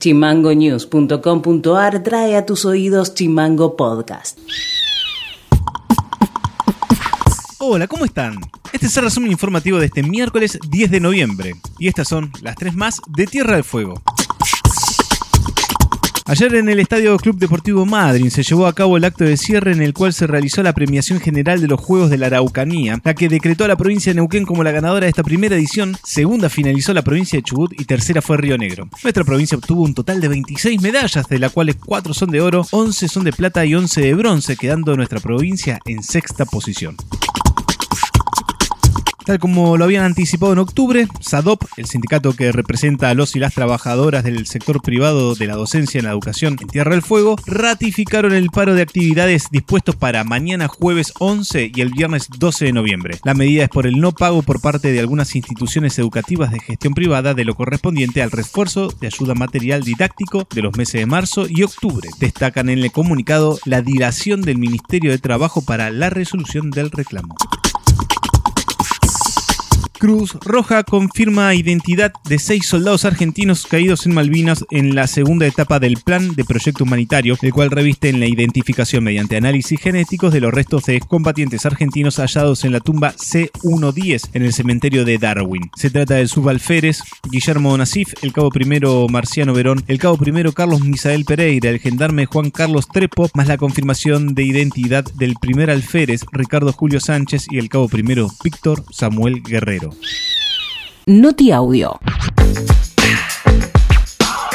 Chimangonews.com.ar trae a tus oídos Chimango Podcast. Hola, ¿cómo están? Este es el resumen informativo de este miércoles 10 de noviembre. Y estas son las tres más de Tierra del Fuego. Ayer en el Estadio Club Deportivo Madrid se llevó a cabo el acto de cierre en el cual se realizó la premiación general de los Juegos de la Araucanía, la que decretó a la provincia de Neuquén como la ganadora de esta primera edición, segunda finalizó la provincia de Chubut y tercera fue Río Negro. Nuestra provincia obtuvo un total de 26 medallas, de las cuales 4 son de oro, 11 son de plata y 11 de bronce, quedando nuestra provincia en sexta posición. Tal como lo habían anticipado en octubre, SADOP, el sindicato que representa a los y las trabajadoras del sector privado de la docencia en la educación en Tierra del Fuego, ratificaron el paro de actividades dispuestos para mañana jueves 11 y el viernes 12 de noviembre. La medida es por el no pago por parte de algunas instituciones educativas de gestión privada de lo correspondiente al refuerzo de ayuda material didáctico de los meses de marzo y octubre. Destacan en el comunicado la dilación del Ministerio de Trabajo para la resolución del reclamo. Cruz Roja confirma identidad de seis soldados argentinos caídos en Malvinas en la segunda etapa del plan de proyecto humanitario, el cual reviste en la identificación mediante análisis genéticos de los restos de combatientes argentinos hallados en la tumba C110 en el cementerio de Darwin. Se trata del subalférez Guillermo Nasif, el cabo primero Marciano Verón, el cabo primero Carlos Misael Pereira, el gendarme Juan Carlos Trepo, más la confirmación de identidad del primer alférez Ricardo Julio Sánchez y el cabo primero Víctor Samuel Guerrero. Noti Audio.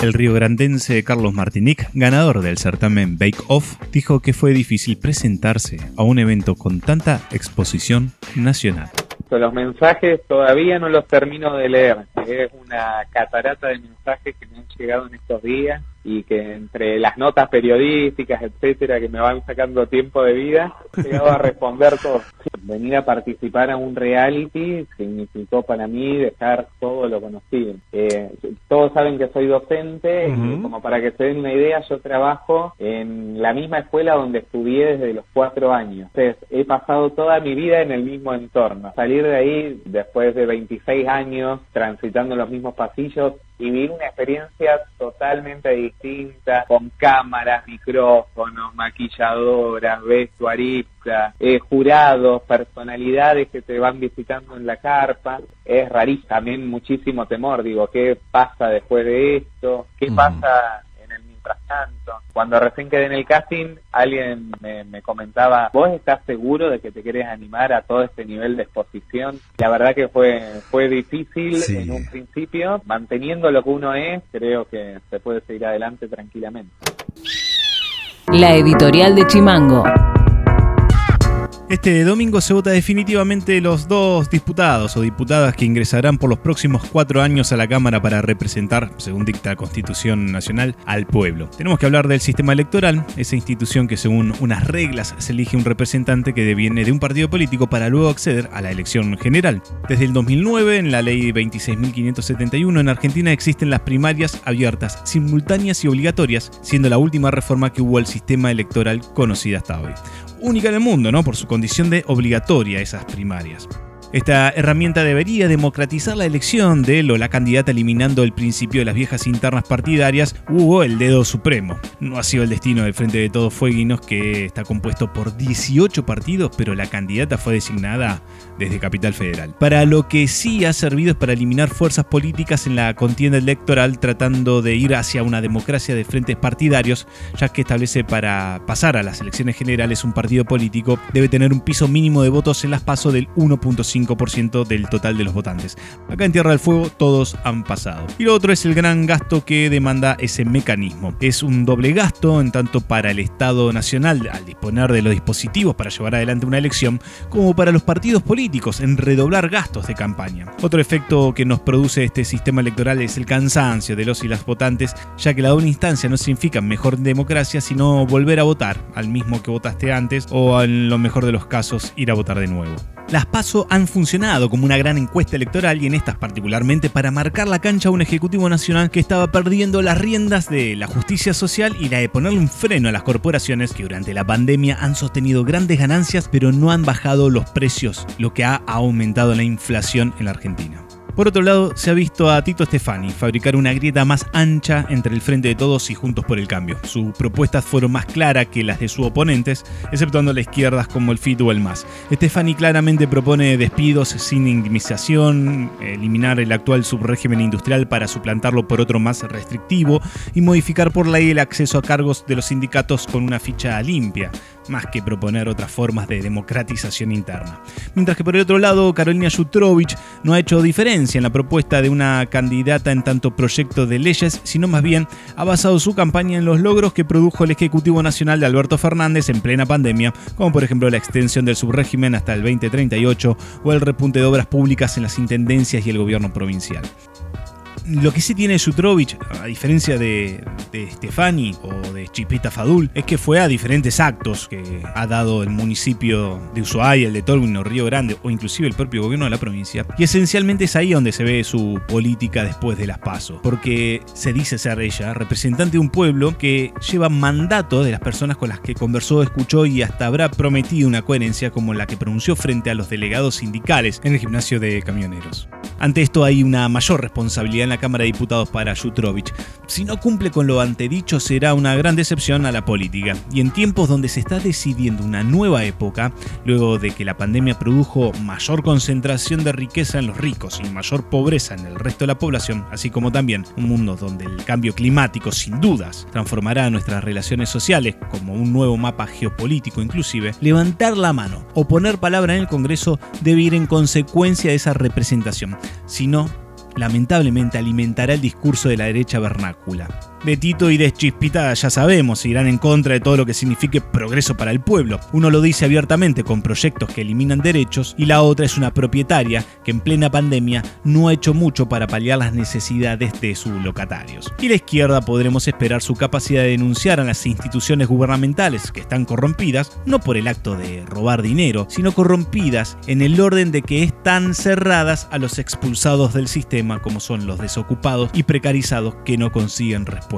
El río grandense Carlos Martinic, ganador del certamen Bake Off, dijo que fue difícil presentarse a un evento con tanta exposición nacional. Los mensajes todavía no los termino de leer. Es una catarata de mensajes que me han llegado en estos días y que entre las notas periodísticas, etcétera, que me van sacando tiempo de vida, llegado a responder todo. Venir a participar a un reality significó para mí dejar todo lo conocido. Eh, todos saben que soy docente y como para que se den una idea, yo trabajo en la misma escuela donde estudié desde los cuatro años. Entonces, he pasado toda mi vida en el mismo entorno. Salir de ahí después de 26 años transitando los mismos pasillos vivir una experiencia totalmente distinta, con cámaras, micrófonos, maquilladoras, vestuaristas, eh, jurados, personalidades que te van visitando en la carpa. Es rarísimo, también muchísimo temor, digo, ¿qué pasa después de esto? ¿Qué pasa tanto. Cuando recién quedé en el casting, alguien me, comentaba, ¿vos estás seguro de que te querés animar a todo este nivel de exposición? La verdad que fue, fue difícil en un principio. Manteniendo lo que uno es, creo que se puede seguir adelante tranquilamente. La editorial de Chimango. Este domingo se vota definitivamente los dos diputados o diputadas que ingresarán por los próximos cuatro años a la Cámara para representar, según dicta la Constitución Nacional, al pueblo. Tenemos que hablar del sistema electoral, esa institución que según unas reglas se elige un representante que deviene de un partido político para luego acceder a la elección general. Desde el 2009, en la ley 26.571, en Argentina existen las primarias abiertas, simultáneas y obligatorias, siendo la última reforma que hubo al sistema electoral conocida hasta hoy única en el mundo, ¿no? Por su condición de obligatoria esas primarias. Esta herramienta debería democratizar la elección de él o la candidata eliminando el principio de las viejas internas partidarias hubo el dedo supremo. No ha sido el destino del Frente de Todos Fueguinos que está compuesto por 18 partidos, pero la candidata fue designada desde Capital Federal. Para lo que sí ha servido es para eliminar fuerzas políticas en la contienda electoral tratando de ir hacia una democracia de frentes partidarios, ya que establece para pasar a las elecciones generales un partido político debe tener un piso mínimo de votos en las pasos del 1.5 del total de los votantes. Acá en Tierra del Fuego todos han pasado. Y lo otro es el gran gasto que demanda ese mecanismo. Es un doble gasto en tanto para el Estado Nacional al disponer de los dispositivos para llevar adelante una elección, como para los partidos políticos en redoblar gastos de campaña. Otro efecto que nos produce este sistema electoral es el cansancio de los y las votantes, ya que la doble instancia no significa mejor democracia, sino volver a votar al mismo que votaste antes o en lo mejor de los casos ir a votar de nuevo. Las PASO han funcionado como una gran encuesta electoral y en estas particularmente para marcar la cancha a un Ejecutivo Nacional que estaba perdiendo las riendas de la justicia social y la de ponerle un freno a las corporaciones que durante la pandemia han sostenido grandes ganancias pero no han bajado los precios, lo que ha aumentado la inflación en la Argentina. Por otro lado, se ha visto a Tito Stefani fabricar una grieta más ancha entre el Frente de Todos y Juntos por el Cambio. Sus propuestas fueron más claras que las de sus oponentes, exceptuando las izquierdas como el FIT o el MAS. Stefani claramente propone despidos sin indemnización, eliminar el actual subrégimen industrial para suplantarlo por otro más restrictivo y modificar por ley el acceso a cargos de los sindicatos con una ficha limpia más que proponer otras formas de democratización interna. Mientras que por el otro lado, Carolina Jutrovich no ha hecho diferencia en la propuesta de una candidata en tanto proyecto de leyes, sino más bien ha basado su campaña en los logros que produjo el Ejecutivo Nacional de Alberto Fernández en plena pandemia, como por ejemplo la extensión del subrégimen hasta el 2038 o el repunte de obras públicas en las intendencias y el gobierno provincial lo que sí tiene Jutrovich, a diferencia de, Stefani o de Chipita Fadul, es que fue a diferentes actos que ha dado el municipio de Ushuaia, el de Tolwyn o Río Grande, o inclusive el propio gobierno de la provincia. Y esencialmente es ahí donde se ve su política después de las pasos, porque se dice ser ella representante de un pueblo que lleva mandato de las personas con las que conversó, escuchó y hasta habrá prometido una coherencia como la que pronunció frente a los delegados sindicales en el gimnasio de camioneros. Ante esto hay una mayor responsabilidad en la Cámara de Diputados para Jutrovich. Si no cumple con lo antedicho será una gran decepción a la política. Y en tiempos donde se está decidiendo una nueva época, luego de que la pandemia produjo mayor concentración de riqueza en los ricos y mayor pobreza en el resto de la población, así como también un mundo donde el cambio climático sin dudas transformará nuestras relaciones sociales como un nuevo mapa geopolítico inclusive, levantar la mano o poner palabra en el Congreso debe ir en consecuencia de esa representación. Si no, lamentablemente alimentará el discurso de la derecha vernácula. De Tito y de ya sabemos, irán en contra de todo lo que signifique progreso para el pueblo. Uno lo dice abiertamente con proyectos que eliminan derechos y la otra es una propietaria que en plena pandemia no ha hecho mucho para paliar las necesidades de sus locatarios. Y la izquierda podremos esperar su capacidad de denunciar a las instituciones gubernamentales que están corrompidas, no por el acto de robar dinero, sino corrompidas en el orden de que están cerradas a los expulsados del sistema como son los desocupados y precarizados que no consiguen respuesta.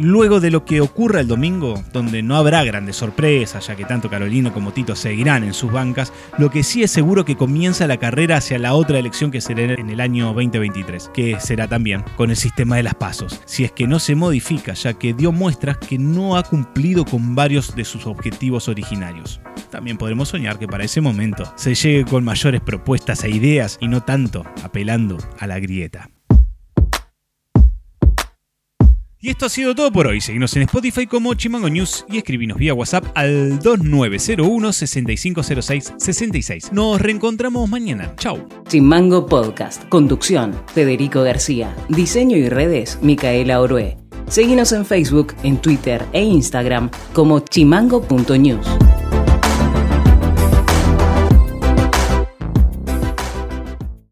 Luego de lo que ocurra el domingo, donde no habrá grandes sorpresas, ya que tanto Carolina como Tito seguirán en sus bancas, lo que sí es seguro que comienza la carrera hacia la otra elección que será en el año 2023, que será también con el sistema de las pasos, si es que no se modifica, ya que dio muestras que no ha cumplido con varios de sus objetivos originarios. También podremos soñar que para ese momento se llegue con mayores propuestas e ideas y no tanto apelando a la grieta. Y esto ha sido todo por hoy. Seguimos en Spotify como Chimango News y escribinos vía WhatsApp al 2901 6506 66. Nos reencontramos mañana. Chau. Chimango Podcast. Conducción: Federico García. Diseño y redes: Micaela Orué. Seguimos en Facebook, en Twitter e Instagram como chimango.news.